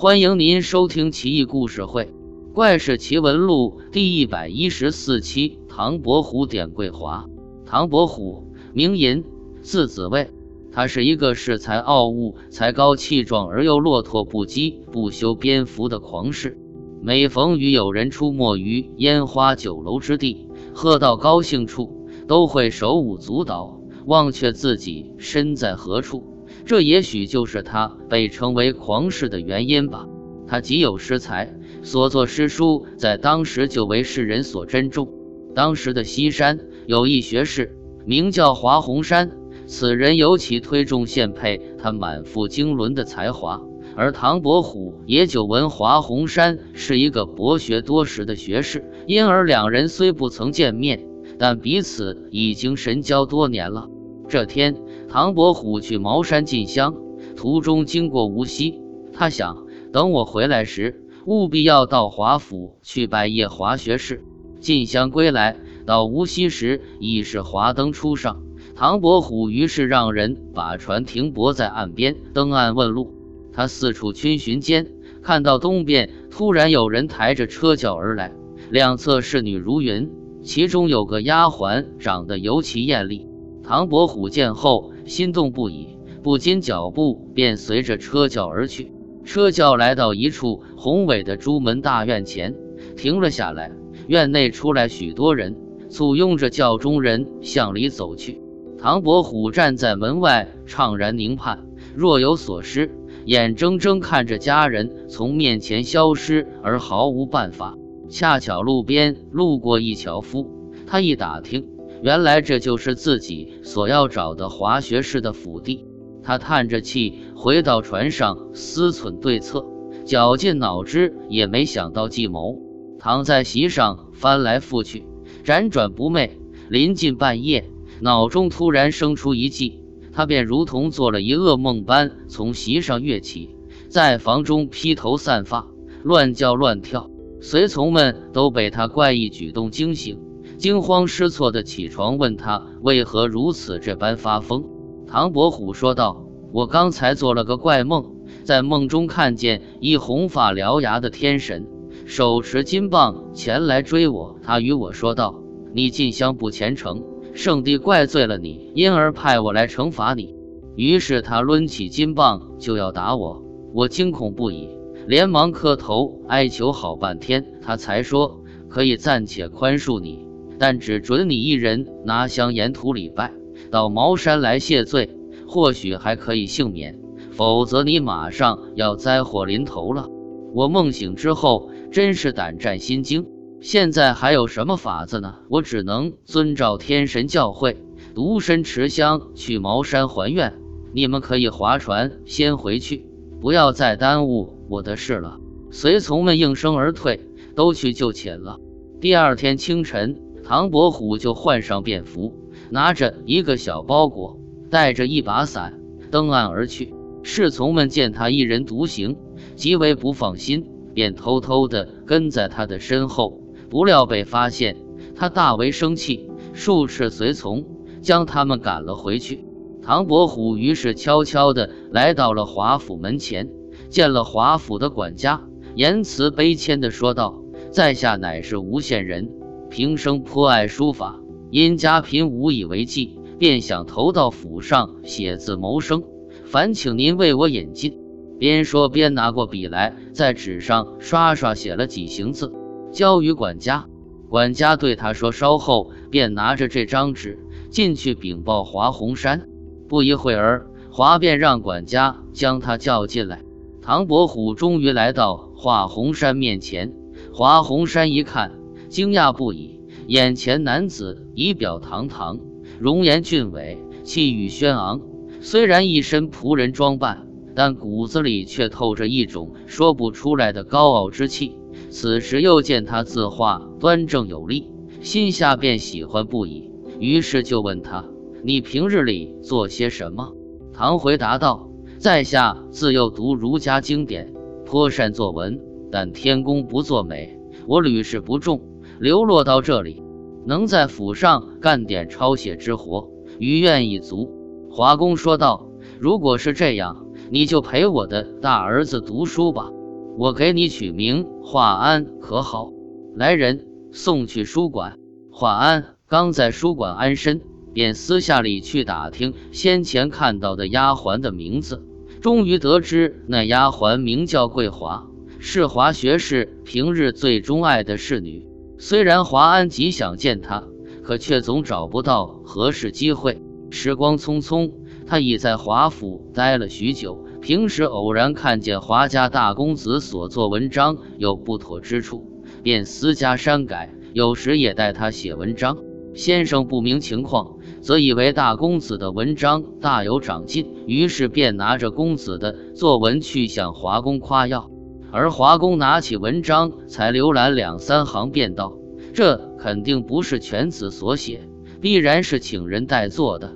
欢迎您收听《奇异故事会·怪事奇闻录》第一百一十四期。唐伯虎点桂华。唐伯虎，名寅，字子卫，他是一个恃才傲物、才高气壮而又落拓不羁、不修边幅的狂士。每逢与友人出没于烟花酒楼之地，喝到高兴处，都会手舞足蹈，忘却自己身在何处。这也许就是他被称为狂士的原因吧。他极有诗才，所作诗书在当时就为世人所珍重。当时的西山有一学士，名叫华洪山，此人尤其推崇献佩他满腹经纶的才华。而唐伯虎也久闻华洪山是一个博学多识的学士，因而两人虽不曾见面，但彼此已经神交多年了。这天。唐伯虎去茅山进香，途中经过无锡，他想等我回来时，务必要到华府去拜谒华学士。进香归来，到无锡时已是华灯初上。唐伯虎于是让人把船停泊在岸边，登岸问路。他四处逡巡间，看到东边突然有人抬着车轿而来，两侧侍女如云，其中有个丫鬟长得尤其艳丽。唐伯虎见后。心动不已，不禁脚步便随着车轿而去。车轿来到一处宏伟的朱门大院前，停了下来。院内出来许多人，簇拥着轿中人向里走去。唐伯虎站在门外，怅然凝盼，若有所失，眼睁睁看着家人从面前消失，而毫无办法。恰巧路边路过一樵夫，他一打听。原来这就是自己所要找的华学士的府邸。他叹着气回到船上，思忖对策，绞尽脑汁也没想到计谋。躺在席上翻来覆去，辗转不寐。临近半夜，脑中突然生出一计，他便如同做了一噩梦般从席上跃起，在房中披头散发，乱叫乱跳。随从们都被他怪异举动惊醒。惊慌失措的起床，问他为何如此这般发疯。唐伯虎说道：“我刚才做了个怪梦，在梦中看见一红发獠牙的天神，手持金棒前来追我。他与我说道：‘你进香不虔诚，圣帝怪罪了你，因而派我来惩罚你。’于是他抡起金棒就要打我，我惊恐不已，连忙磕头哀求好半天，他才说可以暂且宽恕你。”但只准你一人拿香沿途礼拜，到茅山来谢罪，或许还可以幸免；否则你马上要灾祸临头了。我梦醒之后，真是胆战心惊。现在还有什么法子呢？我只能遵照天神教诲，独身持香去茅山还愿。你们可以划船先回去，不要再耽误我的事了。随从们应声而退，都去就寝了。第二天清晨。唐伯虎就换上便服，拿着一个小包裹，带着一把伞，登岸而去。侍从们见他一人独行，极为不放心，便偷偷地跟在他的身后。不料被发现，他大为生气，数斥随从，将他们赶了回去。唐伯虎于是悄悄地来到了华府门前，见了华府的管家，言辞悲谦地说道：“在下乃是吴县人。”平生颇爱书法，因家贫无以为继，便想投到府上写字谋生。烦请您为我引进。边说边拿过笔来，在纸上刷刷写了几行字，交与管家。管家对他说：“稍后。”便拿着这张纸进去禀报华洪山。不一会儿，华便让管家将他叫进来。唐伯虎终于来到华洪山面前。华洪山一看。惊讶不已，眼前男子仪表堂堂，容颜俊伟，气宇轩昂。虽然一身仆人装扮，但骨子里却透着一种说不出来的高傲之气。此时又见他字画端正有力，心下便喜欢不已。于是就问他：“你平日里做些什么？”唐回答道：“在下自幼读儒家经典，颇善作文，但天公不作美，我屡试不中。”流落到这里，能在府上干点抄写之活，余愿已足。华公说道：“如果是这样，你就陪我的大儿子读书吧。”我给你取名华安，可好？”来人，送去书馆。华安刚在书馆安身，便私下里去打听先前看到的丫鬟的名字，终于得知那丫鬟名叫桂华，是华学士平日最钟爱的侍女。虽然华安极想见他，可却总找不到合适机会。时光匆匆，他已在华府待了许久。平时偶然看见华家大公子所作文章有不妥之处，便私加删改。有时也代他写文章，先生不明情况，则以为大公子的文章大有长进，于是便拿着公子的作文去向华公夸耀。而华公拿起文章，才浏览两三行，便道：“这肯定不是犬子所写，必然是请人代做的。”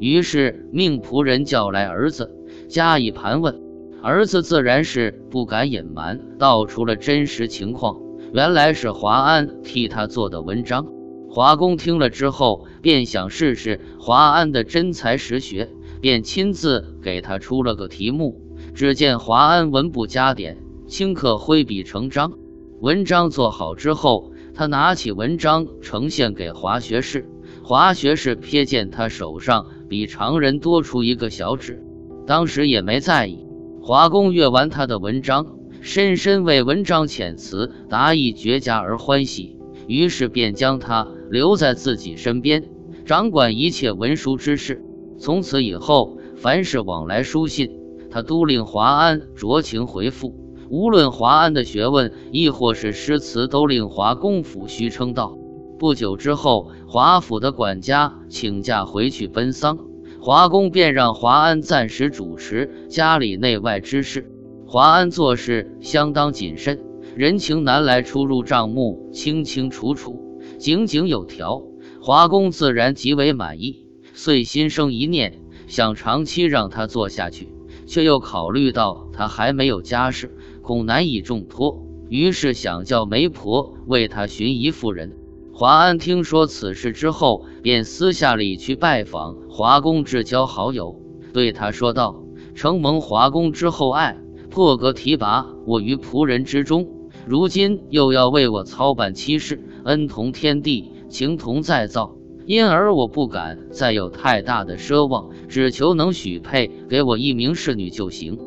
于是命仆人叫来儿子，加以盘问。儿子自然是不敢隐瞒，道出了真实情况。原来是华安替他做的文章，华公听了之后，便想试试华安的真才实学，便亲自给他出了个题目。只见华安文不加点，顷刻挥笔成章。文章做好之后，他拿起文章呈现给华学士。华学士瞥见他手上比常人多出一个小指，当时也没在意。华公阅完他的文章。深深为文章遣词达意绝佳而欢喜，于是便将他留在自己身边，掌管一切文书之事。从此以后，凡是往来书信，他都令华安酌情回复。无论华安的学问，亦或是诗词，都令华公府虚称道。不久之后，华府的管家请假回去奔丧，华公便让华安暂时主持家里内外之事。华安做事相当谨慎，人情难来出入账目清清楚楚、井井有条。华公自然极为满意，遂心生一念，想长期让他做下去，却又考虑到他还没有家室，恐难以重托，于是想叫媒婆为他寻一妇人。华安听说此事之后，便私下里去拜访华公，至交好友，对他说道：“承蒙华公之厚爱。”破格提拔我于仆人之中，如今又要为我操办妻事，恩同天地，情同再造，因而我不敢再有太大的奢望，只求能许配给我一名侍女就行。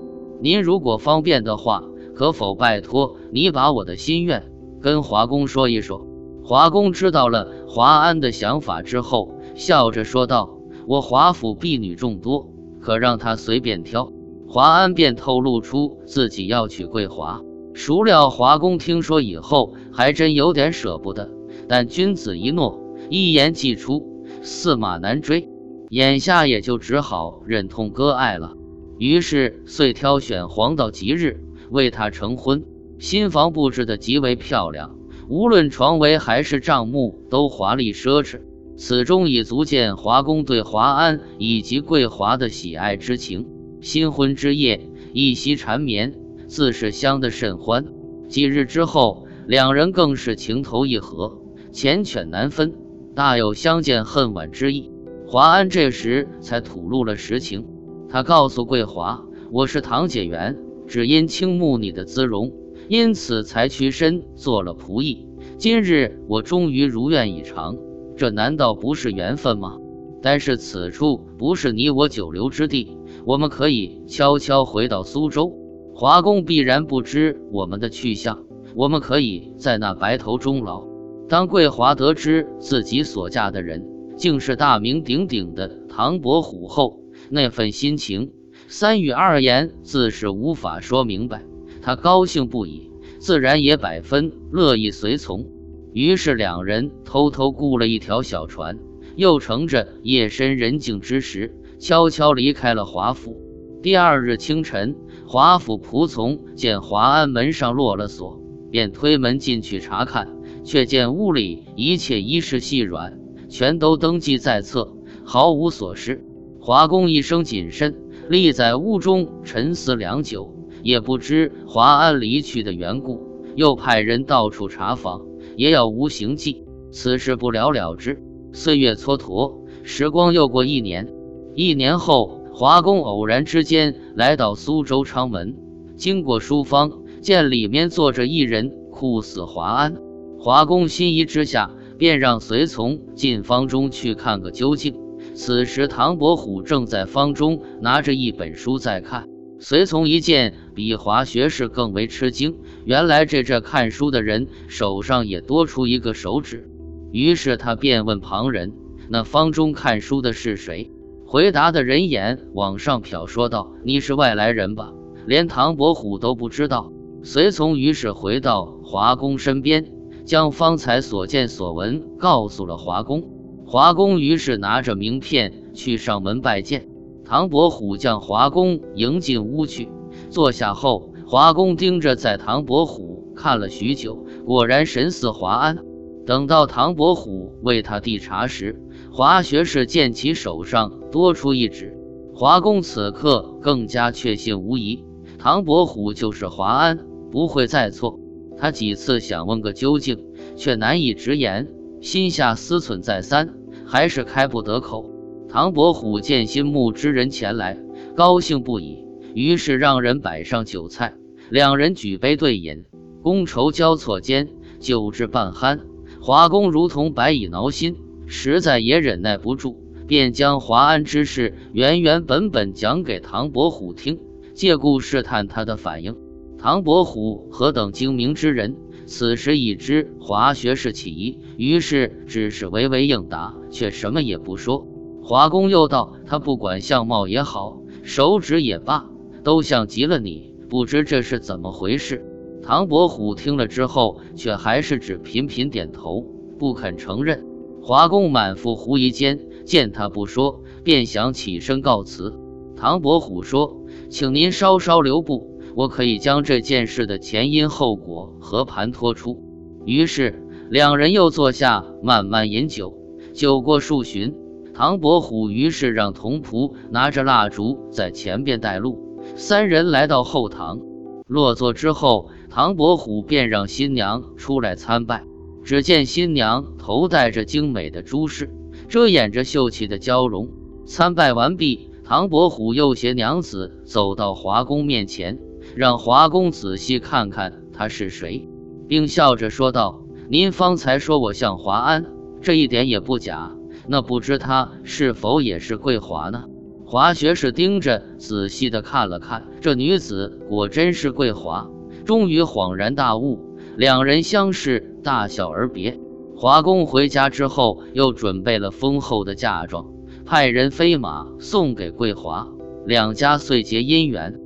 您如果方便的话，可否拜托你把我的心愿跟华公说一说？华公知道了华安的想法之后，笑着说道：“我华府婢女众多，可让他随便挑。”华安便透露出自己要娶桂华，孰料华公听说以后，还真有点舍不得。但君子一诺，一言既出，驷马难追，眼下也就只好忍痛割爱了。于是遂挑选黄道吉日为他成婚。新房布置的极为漂亮，无论床围还是帐幕都华丽奢侈。此中已足见华公对华安以及桂华的喜爱之情。新婚之夜，一夕缠绵，自是相得甚欢。几日之后，两人更是情投意合，缱绻难分，大有相见恨晚之意。华安这时才吐露了实情，他告诉桂华：“我是唐解元，只因倾慕你的姿容，因此才屈身做了仆役。今日我终于如愿以偿，这难道不是缘分吗？但是此处不是你我久留之地。”我们可以悄悄回到苏州，华公必然不知我们的去向。我们可以在那白头终老。当桂华得知自己所嫁的人竟是大名鼎鼎的唐伯虎后，那份心情，三语二言自是无法说明白。他高兴不已，自然也百分乐意随从。于是两人偷偷雇了一条小船，又乘着夜深人静之时。悄悄离开了华府。第二日清晨，华府仆从见华安门上落了锁，便推门进去查看，却见屋里一切衣饰细软，全都登记在册，毫无所失。华公一生谨慎，立在屋中沉思良久，也不知华安离去的缘故，又派人到处查访，也要无行迹。此事不了了之。岁月蹉跎，时光又过一年。一年后，华公偶然之间来到苏州昌门，经过书坊，见里面坐着一人，酷似华安。华公心仪之下，便让随从进房中去看个究竟。此时，唐伯虎正在方中拿着一本书在看。随从一见，比华学士更为吃惊。原来这这看书的人手上也多出一个手指。于是他便问旁人：“那方中看书的是谁？”回答的人眼往上瞟，说道：“你是外来人吧？连唐伯虎都不知道。”随从于是回到华公身边，将方才所见所闻告诉了华公。华公于是拿着名片去上门拜见。唐伯虎将华公迎进屋去，坐下后，华公盯着在唐伯虎看了许久，果然神似华安。等到唐伯虎为他递茶时，华学士见其手上多出一指，华公此刻更加确信无疑，唐伯虎就是华安，不会再错。他几次想问个究竟，却难以直言，心下思忖再三，还是开不得口。唐伯虎见心目之人前来，高兴不已，于是让人摆上酒菜，两人举杯对饮，觥筹交错间，酒至半酣，华公如同白蚁挠心，实在也忍耐不住，便将华安之事原原本本讲给唐伯虎听，借故试探他的反应。唐伯虎何等精明之人，此时已知华学士起疑，于是只是唯唯应答，却什么也不说。华公又道：“他不管相貌也好，手指也罢，都像极了你。不知这是怎么回事？”唐伯虎听了之后，却还是只频频点头，不肯承认。华公满腹狐疑间，见他不说，便想起身告辞。唐伯虎说：“请您稍稍留步，我可以将这件事的前因后果和盘托出。”于是两人又坐下，慢慢饮酒。酒过数巡。唐伯虎于是让童仆拿着蜡烛在前边带路，三人来到后堂，落座之后，唐伯虎便让新娘出来参拜。只见新娘头戴着精美的珠饰，遮掩着秀气的娇容。参拜完毕，唐伯虎又携娘子走到华公面前，让华公仔细看看他是谁，并笑着说道：“您方才说我像华安，这一点也不假。”那不知他是否也是桂华呢？华学士盯着仔细的看了看，这女子果真是桂华，终于恍然大悟。两人相视，大笑而别。华公回家之后，又准备了丰厚的嫁妆，派人飞马送给桂华，两家遂结姻缘。